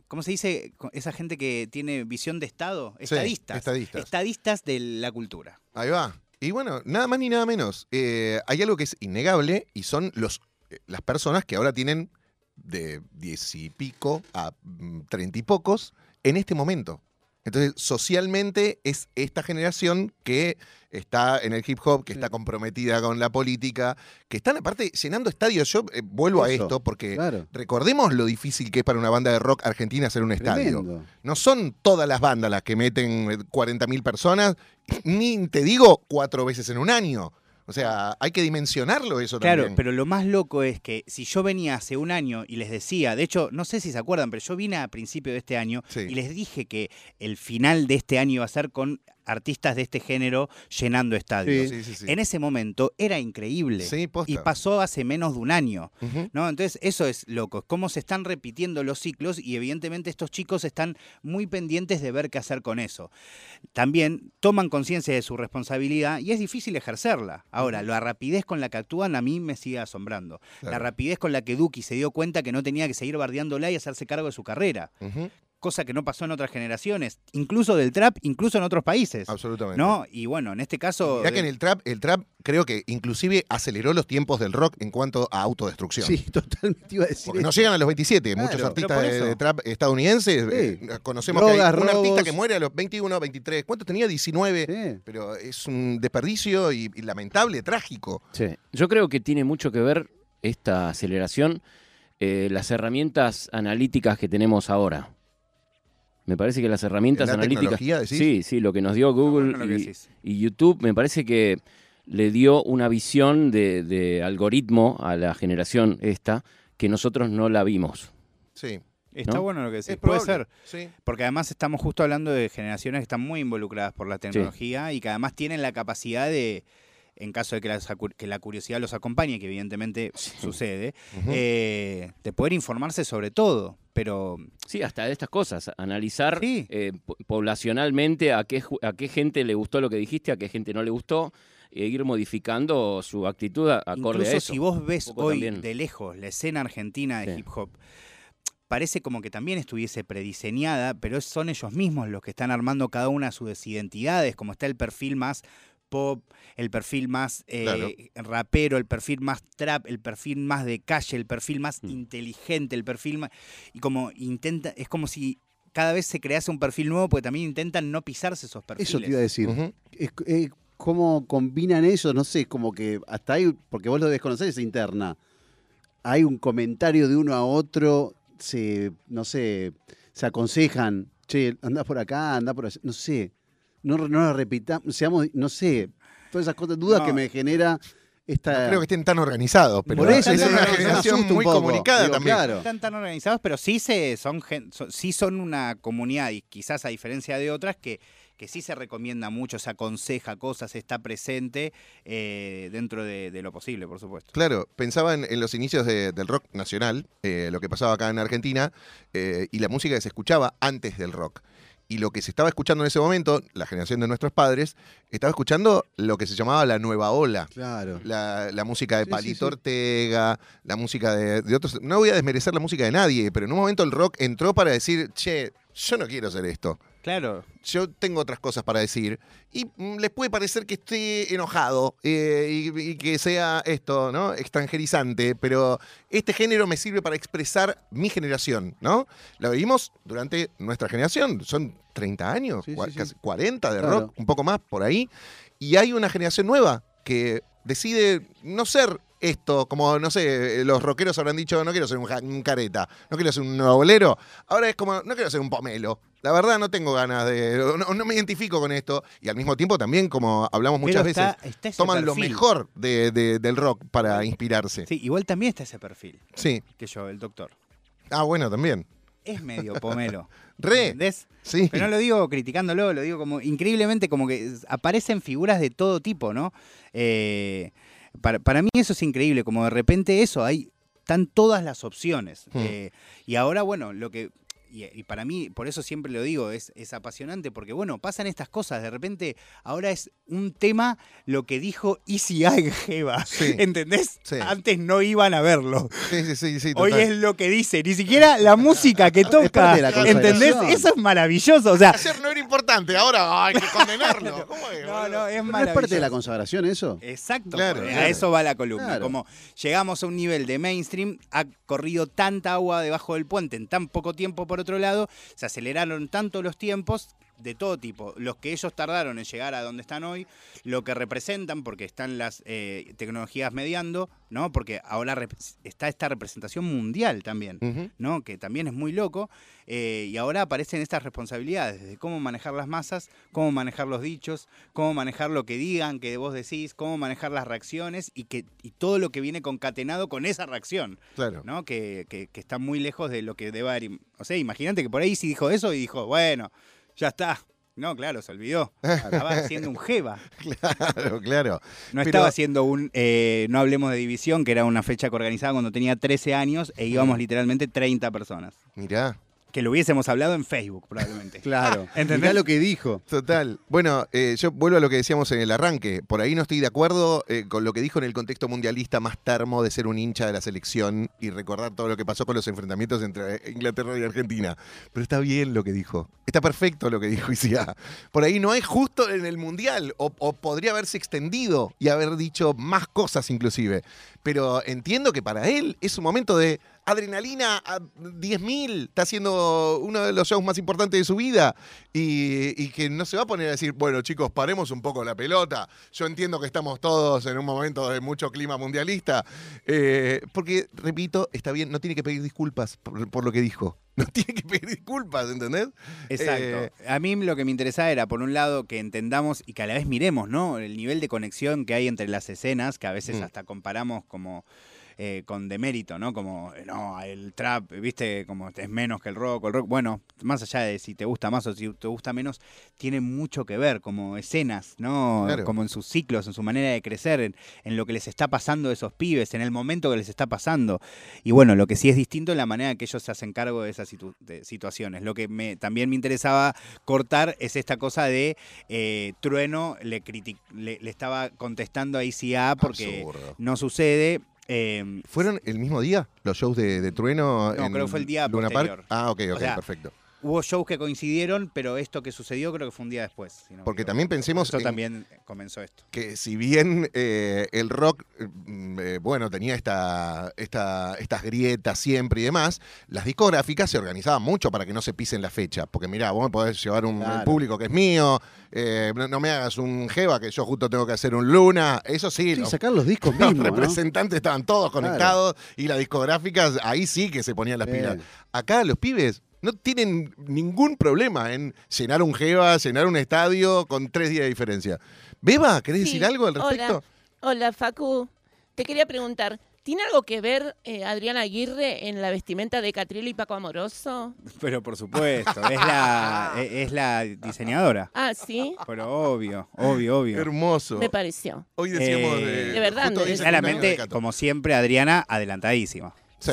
¿cómo se dice? Esa gente que tiene visión de Estado, Sí, estadistas, estadistas. estadistas de la cultura. Ahí va. Y bueno, nada más ni nada menos. eh, hay algo que es innegable y son los, eh, las personas que ahora tienen de diez y pico a mm, treinta y pocos en este momento. Entonces, socialmente es esta generación que está en el hip hop, que está comprometida con la política, que están aparte llenando estadios. Yo eh, vuelvo a esto porque Claro. recordemos lo difícil que es para una banda de rock argentina hacer un estadio. Tremendo. No son todas las bandas las que meten eh, 40.000 personas, ni te digo cuatro veces en un año. O sea, hay que dimensionarlo eso Claro, también. pero lo más loco es que si yo venía hace un año y les decía, de hecho, no sé si se acuerdan, pero yo vine a principio de este año Sí. y les dije que el final de este año iba a ser con artistas de este género llenando estadios. Sí, sí, sí. En ese momento era increíble. Posta. y pasó hace menos de un año. ¿no? Entonces, eso es loco, cómo se están repitiendo los ciclos y evidentemente estos chicos están muy pendientes de ver qué hacer con eso. También toman conciencia de su responsabilidad y es difícil ejercerla. Ahora, la rapidez con la que actúan a mí me sigue asombrando. La rapidez con la que Duki se dio cuenta que no tenía que seguir bardeándola y hacerse cargo de su carrera. Cosa que no pasó en otras generaciones, incluso del trap, incluso en otros países. Absolutamente. ¿No? Y bueno, en este caso... Ya que en eh, el trap, el trap creo que inclusive aceleró los tiempos del rock en cuanto a autodestrucción. Sí, (laughs) totalmente iba a decir Porque no llegan a los 27. Claro, Muchos artistas de, de trap estadounidenses eh, conocemos que hay Drogas, un artista que muere a los 21, 23. ¿Cuántos tenía? 19. Sí. Pero es un desperdicio y, y lamentable, trágico. Sí. Yo creo que tiene mucho que ver esta aceleración, eh, las herramientas analíticas que tenemos ahora. Me parece que las herramientas ¿La analíticas. tecnología, decís? Sí, sí, lo que nos dio Google bueno y, YouTube, me parece que le dio una visión de, de algoritmo a la generación esta que nosotros no la vimos. Sí. Está ¿no? bueno lo que decís. Es Puede ser. Sí. Porque además estamos justo hablando de generaciones que están muy involucradas por la tecnología y que además tienen la capacidad de, en caso de que la, sacu- que la curiosidad los acompañe, que evidentemente sucede, eh, de poder informarse sobre todo. Pero Sí, hasta de estas cosas. Analizar Sí. eh, po- poblacionalmente a qué, a qué gente le gustó lo que dijiste, a qué gente no le gustó, e ir modificando su actitud a- acorde incluso a eso. si vos ves hoy también. de lejos la escena argentina de Sí. hip hop, parece como que también estuviese prediseñada, pero son ellos mismos los que están armando cada una de sus identidades, como está el perfil más pop, el perfil más eh, rapero, el perfil más trap, el perfil más de calle, el perfil más Mm. inteligente, el perfil más... Y como intenta, es como si cada vez se crease un perfil nuevo, porque también intentan no pisarse esos perfiles. Eso te iba a decir. Es- eh, ¿Cómo combinan eso? No sé, como que hasta hay, porque vos lo desconocés, esa interna. Hay un comentario de uno a otro, se, no sé, se aconsejan, che, andá por acá, andá por allá, no sé. No, no lo repitamos, seamos, no sé, todas esas cosas, dudas No. que me genera esta... No creo que estén tan organizados, pero Por eso, es una generación muy poco. comunicada Digo, también. Claro. están tan organizados, pero sí se son, sí son una comunidad y quizás a diferencia de otras que, que sí se recomienda mucho, se aconseja cosas, está presente eh, dentro de, de lo posible, por supuesto. Claro, pensaba en, en los inicios de- del rock nacional, eh, lo que pasaba acá en Argentina, eh, y la música que se escuchaba antes del rock. Y lo que se estaba escuchando en ese momento, la generación de nuestros padres, estaba escuchando lo que se llamaba la nueva ola. Claro. La, la música de Sí, Palito sí, sí. Ortega, la música de, de otros. No voy a desmerecer la música de nadie, pero en un momento el rock entró para decir, che, yo no quiero hacer esto. Claro, Yo tengo otras cosas para decir. Y mm, les puede parecer que esté enojado eh, y, y que sea esto, ¿no? Extranjerizante, pero este género me sirve para expresar mi generación, ¿no? Lo vivimos durante nuestra generación. Son 30 años, Sí, casi 40 de Claro. rock, un poco más por ahí. Y hay una generación nueva que decide no ser esto, como, no sé, los rockeros habrán dicho, no quiero ser un, careta, no quiero ser un nuevo bolero. Ahora es como, no quiero ser un pomelo. La verdad no tengo ganas de, no, no me identifico con esto. Y al mismo tiempo también, como hablamos muchas pero está- veces, está ese toman lo perfil. mejor de- de- del rock para inspirarse. Sí, igual también está ese perfil Sí. que yo, el doctor. Ah, bueno, también. Es medio pomelo. (laughs) Re. ¿Entendés? Sí. Pero no lo digo criticándolo, lo digo como increíblemente como que aparecen figuras de todo tipo, ¿no? Eh, para, para mí eso es increíble, como de repente eso, hay, están todas las opciones. Hmm. Eh, y ahora, bueno, lo que... Y, y para mí, por eso siempre lo digo, es, es apasionante, porque bueno, pasan estas cosas, de repente ahora es un tema lo que dijo Easy en (laughs) Jeva, Sí. ¿entendés? Sí. Antes no iban a verlo. Sí, sí, sí, sí, Hoy es lo que dice, ni siquiera la música que (laughs) toca, parte de la ¿entendés? Eso es maravilloso, o sea, Ayer no era importante, ahora hay que (laughs) condenarlo. ¿Cómo es, no, no, es ¿No es maravilloso. parte de la consagración eso? Exacto, Claro, a eso va la columna. Claro. Como llegamos a un nivel de mainstream, ha corrido tanta agua debajo del puente en tan poco tiempo por otro lado, se aceleraron tanto los tiempos de todo tipo, los que ellos tardaron en llegar a donde están hoy, lo que representan, porque están las eh, tecnologías mediando, ¿no? Porque ahora está esta representación mundial también. ¿no? que también es muy loco, eh, y ahora aparecen estas responsabilidades de cómo manejar las masas, cómo manejar los dichos, cómo manejar lo que digan, que vos decís, cómo manejar las reacciones y, que, y todo lo que viene concatenado con esa reacción, Claro. ¿no? que, que- que está muy lejos de lo que deba O sea, imagínate que por ahí sí dijo eso y dijo, bueno, ya está. No, claro, se olvidó. (laughs) Estaba haciendo un jeva. Claro, claro. No Pero- estaba haciendo un eh, No hablemos de división, que era una fecha que organizaba cuando tenía 13 años e íbamos literalmente 30 personas. Mirá. Que lo hubiésemos hablado en Facebook, probablemente. (laughs) Claro. (laughs) ¿Entendés? Mirá lo que dijo. Total. Bueno, eh, yo vuelvo a lo que decíamos en el arranque. Por ahí no estoy de acuerdo eh, con lo que dijo en el contexto mundialista más termo de ser un hincha de la selección y recordar todo lo que pasó con los enfrentamientos entre Inglaterra y Argentina. Pero está bien lo que dijo. Está perfecto lo que dijo Isia. Por ahí no es justo en el mundial o, o podría haberse extendido y haber dicho más cosas inclusive. Pero entiendo que para él es un momento de adrenalina a 10.000. Está haciendo uno de los shows más importantes de su vida. Y, y que no se va a poner a decir, bueno chicos, paremos un poco la pelota. Yo entiendo que estamos todos en un momento de mucho clima mundialista. Eh, porque, repito, está bien, no tiene que pedir disculpas por, por lo que dijo. (laughs) No tiene que pedir disculpas, ¿entendés? Exacto. Eh, a mí lo que me interesaba era, por un lado, que entendamos y que a la vez miremos, ¿no? El nivel de conexión que hay entre las escenas, que a veces Mm. hasta comparamos como eh, con demérito, ¿no? Como, eh, no, el trap, viste, como es menos que el rock, el rock. Bueno, más allá de si te gusta más o si te gusta menos, tiene mucho que ver, como escenas, ¿no? Claro. Como en sus ciclos, en su manera de crecer, en, en lo que les está pasando a esos pibes, en el momento que les está pasando. Y bueno, lo que sí es distinto es la manera en que ellos se hacen cargo de esas situ- de situaciones. Lo que me, también me interesaba cortar es esta cosa de eh, Trueno le, le, le estaba contestando a ICA porque Absurdo. no sucede. Eh, ¿Fueron el mismo día los shows de, de Trueno? No, en creo que fue el día Luna posterior. Park? Ah, ok, ok, O sea, perfecto. Hubo shows que coincidieron, pero esto que sucedió creo que fue un día después. si no me Porque también pensemos eso en- también comenzó esto. que si bien eh, el rock, mm, eh, bueno, tenía esta, esta, estas grietas siempre y demás, las discográficas se organizaban mucho para que no se pisen la fecha. Porque mirá, vos me podés llevar un Claro. público que es mío, eh, no, no me hagas un Jeva que yo justo tengo que hacer un Luna. Eso sí, Sí, los, sacar los discos los representantes estaban todos Claro. conectados y las discográficas ahí sí que se ponían las pilas. Acá los pibes no tienen ningún problema en llenar un Jeva, llenar un estadio con tres días de diferencia. Beba, ¿querés Sí, decir algo al respecto? Hola, hola Facu. Te quería preguntar, ¿tiene algo que ver eh, Adriana Aguirre en la vestimenta de Catriel y Paco Amoroso? (laughs) Pero por supuesto, es la, (laughs) e- es la diseñadora. Ah, sí, Pero obvio, obvio, obvio. Hermoso. me pareció. Hoy decíamos Eh, de, De verdad, Claramente, como siempre, Adriana adelantadísima. Sí,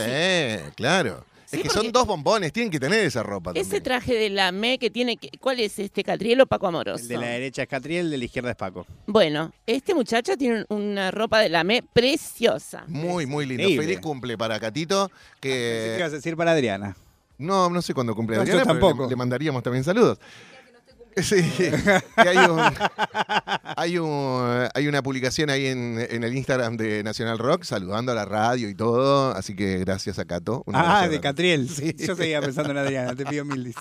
claro. Sí, es que son dos bombones, tienen que tener esa ropa Ese también. traje de la ME que tiene que... ¿Cuál es este, Catriel o Paco Amoroso? El de la derecha es Catriel, el de la izquierda es Paco. Bueno, este muchacho tiene una ropa de la ME preciosa. Muy, muy lindo. Increíble. Feliz cumple para Catito. Que Que ibas a decir para Adriana. no, no sé cuándo cumple No, yo Adriana, pero tampoco. Le, le mandaríamos también saludos. Sí, hay, un- hay, un- hay una publicación ahí en, en el Instagram de Nacional Rock saludando a la radio y todo, así que gracias a Cato. Ah, de. Catriel. Sí. Yo seguía pensando en Adriana, te pido mil dis.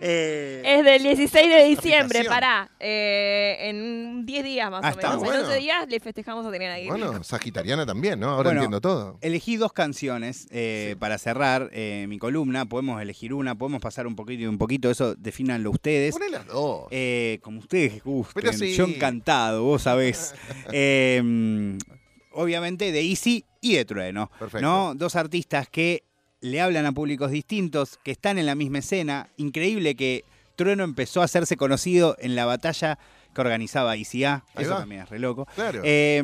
Eh, Es del 16 de diciembre, pará. Eh, en 10 días más Ah, o está menos. bueno. En 11 días le festejamos a Adriana Aguirre. Bueno, sagitariana también, ¿no? Ahora Bueno, entiendo todo. Elegí dos canciones eh, Sí. para cerrar eh, mi columna. Podemos elegir una, podemos pasar un poquito y un poquito. Eso defínanlo ustedes. Poné las dos. Eh, como ustedes gusten. Sí. Yo encantado, vos sabés. (laughs) Obviamente de Easy y de Trueno. Perfecto. ¿no? Dos artistas que le hablan a públicos distintos, que están en la misma escena. Increíble que Trueno empezó a hacerse conocido en la batalla que organizaba ICA. Eso va. también es re loco. Claro. Eh,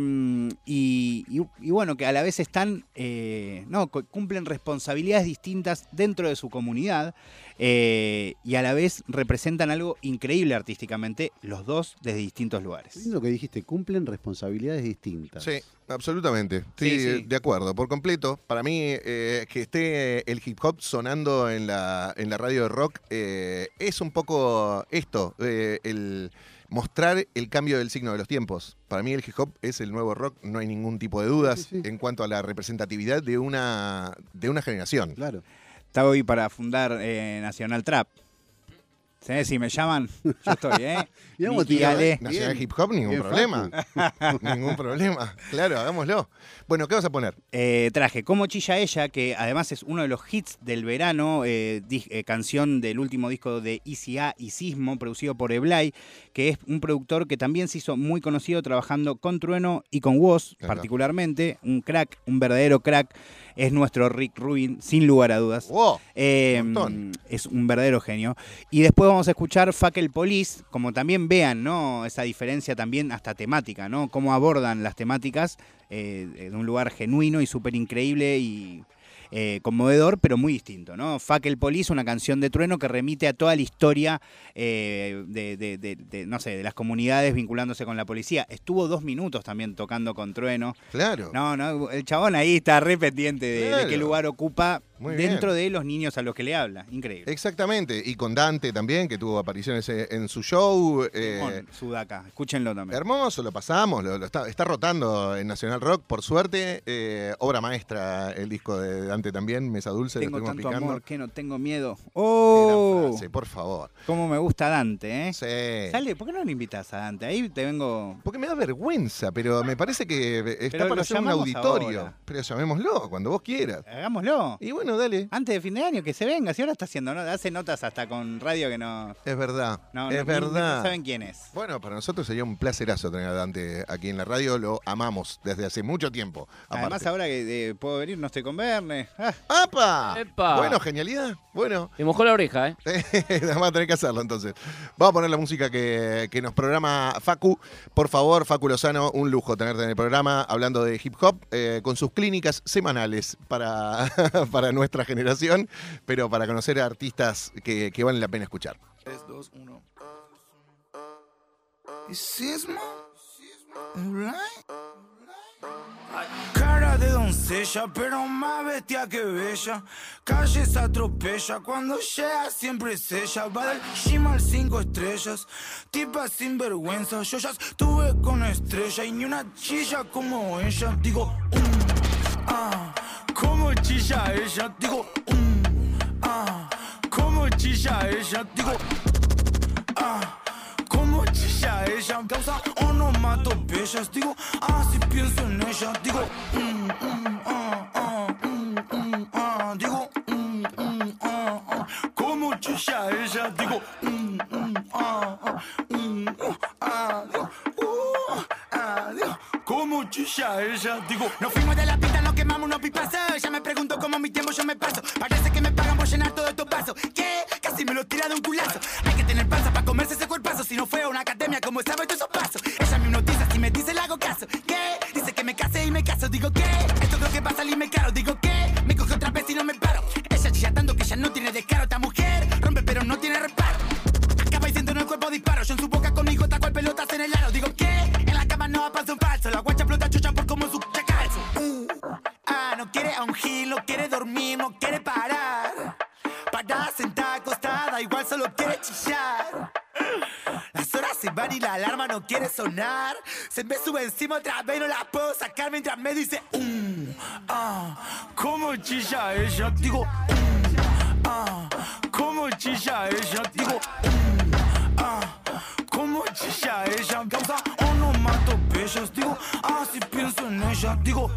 y, y- y bueno, que a la vez están, eh, no, cu- cumplen responsabilidades distintas dentro de su comunidad eh, y a la vez representan algo increíble artísticamente, los dos desde distintos lugares. lindo que dijiste, cumplen responsabilidades distintas. Sí, absolutamente. Sí, Sí, sí. de acuerdo, por completo. Para mí, eh, que esté el hip hop sonando en la, en la radio de rock eh, es un poco esto, eh, el mostrar el cambio del signo de los tiempos. Para mí el hip hop es el nuevo rock, no hay ningún tipo de dudas Sí, sí. en cuanto a la representatividad de una, de una generación. Claro. Está hoy para fundar eh, Nacional Trap. ¿Sí? Si me llaman, yo (laughs) estoy, ¿eh? Tira, Ale. Nacional Bien. Hip Hop, ningún Bien, problema. (laughs) ningún problema. Claro, hagámoslo. Bueno, ¿qué vas a poner? Eh, traje Como Chilla Ella, que además es uno de los hits del verano, eh, eh, canción del último disco de ICA y Sismo, producido por Eblay, que es un productor que también se hizo muy conocido trabajando con Trueno y con Woz, particularmente. Un crack, un verdadero crack. Es nuestro Rick Rubin, sin lugar a dudas. ¡Wow! Eh, Un es un verdadero genio. Y después vamos a escuchar Fuck el Police, como también vean, ¿no? Esa diferencia también hasta temática, ¿no? Cómo abordan las temáticas eh, de un lugar genuino y súper increíble y eh, conmovedor, pero muy distinto, ¿no? Fuck el Police, una canción de trueno que remite a toda la historia eh, de, de- de- de, no sé, de las comunidades vinculándose con la policía. Estuvo dos minutos también tocando con trueno. Claro. No, no, el chabón ahí está re pendiente de, de qué lugar ocupa Muy dentro bien. de los niños a los que le habla. Increíble. Exactamente. Y con Dante también, que tuvo apariciones eh, en su show. eh, Con Sudaca, escúchenlo también. Hermoso, lo pasamos, lo, lo está, está rotando en Nacional Rock, por suerte. eh, obra maestra el disco de Dante también, Mesa Dulce, Tengo lo tanto picando. amor que no tengo miedo. ¡Oh! frase, por favor. Cómo me gusta Dante, ¿eh? Sí. Sale, ¿por qué no lo invitas a Dante? Ahí te vengo. Porque me da vergüenza, pero me parece que está Pero para hacer un auditorio. ahora. Pero llamémoslo cuando vos quieras. Hagámoslo. Y bueno, Bueno, dale. Antes de fin de año, que se venga. Si ahora está haciendo, ¿no? hace notas hasta con radio que no. Es verdad. no es no- verdad. No saben quién es. Bueno, para nosotros sería un placerazo tener a Dante aquí en la radio. Lo amamos desde hace mucho tiempo. Además, aparte. ahora que eh, puedo venir, no estoy con Verne. Ah, ¡Apa! Epa. Bueno, genialidad. Bueno. Te mojó la oreja, ¿eh? Vamos a tener que hacerlo entonces. Vamos a poner la música que, que nos programa Facu. Por favor, Facu Lozano, un lujo tenerte en el programa hablando de hip hop eh, con sus clínicas semanales para, (laughs) para nuestra generación, pero para conocer a artistas que, que valen la pena escuchar. 3, 2, 1. ¿Y sismo? Cara de doncella, pero más bestia que bella. Calles atropella, cuando llega siempre es ella. Va del gym al cinco estrellas, tipa sin vergüenza. Yo ya estuve con estrella y ni una chilla como ella. Digo, mm, ah, como chilla ella. Digo, mm, ah, como chilla ella. Digo, ah. Como chilla ella, causa onomatopeyas Digo, ah, si pienso en ella Digo, mm, mm, ah, ah, mm, mm, ah Digo, mm, mm, ah, ah Como chilla ella Digo, mm, mm, ah, ah, mm, uh, ah, digo, uh, ah, digo, Ella Digo, nos fuimos de la pista, nos quemamos unos pipazos Ya me pregunto cómo mi tiempo yo me paso. Parece que me pagan por llenar todo estos vasos ¿Qué? Casi me lo tira de un culazo. Hay que tener panza para comerse ese cuerpazo. Si no fue a una academia, como sabe todos Se me sube encima otra vez, no la puedo sacar mientras me dice, um, ah, ¿cómo chilla ella? Digo, um, ah, ¿cómo chilla ella? Digo, um, ah, ¿cómo chilla ella? Causa onomatopeyas. Digo, ah, si pienso en ella. Digo,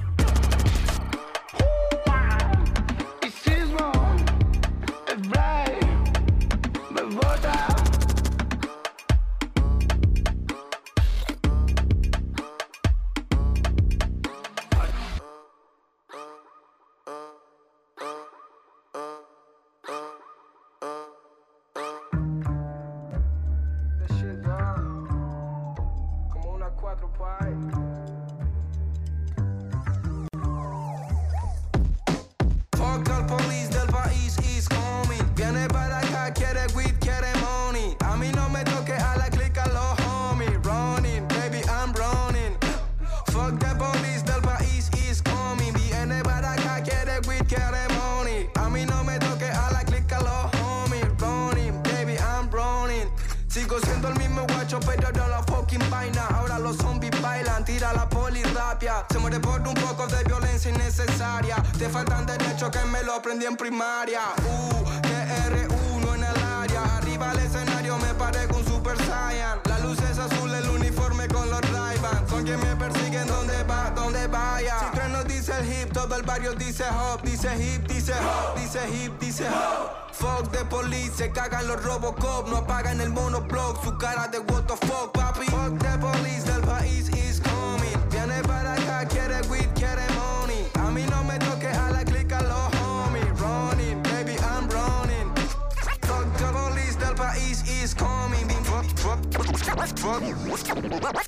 vaya. Si trueno dice el hip, todo el barrio dice hop. Dice hip, dice hop, dice hip, dice hop. Fuck de police, se cagan los Robocop, no apagan el monoblock, su cara de what the fuck, papi. Fuck the police del país is coming. Viene para acá, quiere weed, quiere money. A mí no me toque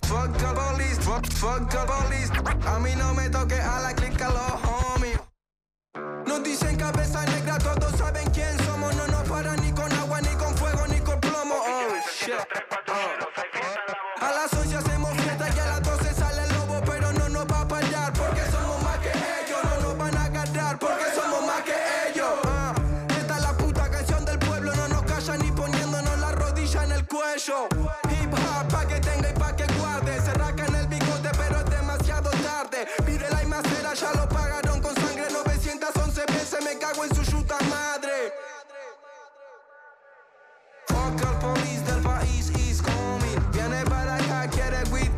Fuck, the police, fuck, fuck the police. A mí no me toque a la clica los homies. Nos dicen cabeza negra, todos saben quién somos. east, east, komi Viene para acá, quiere guita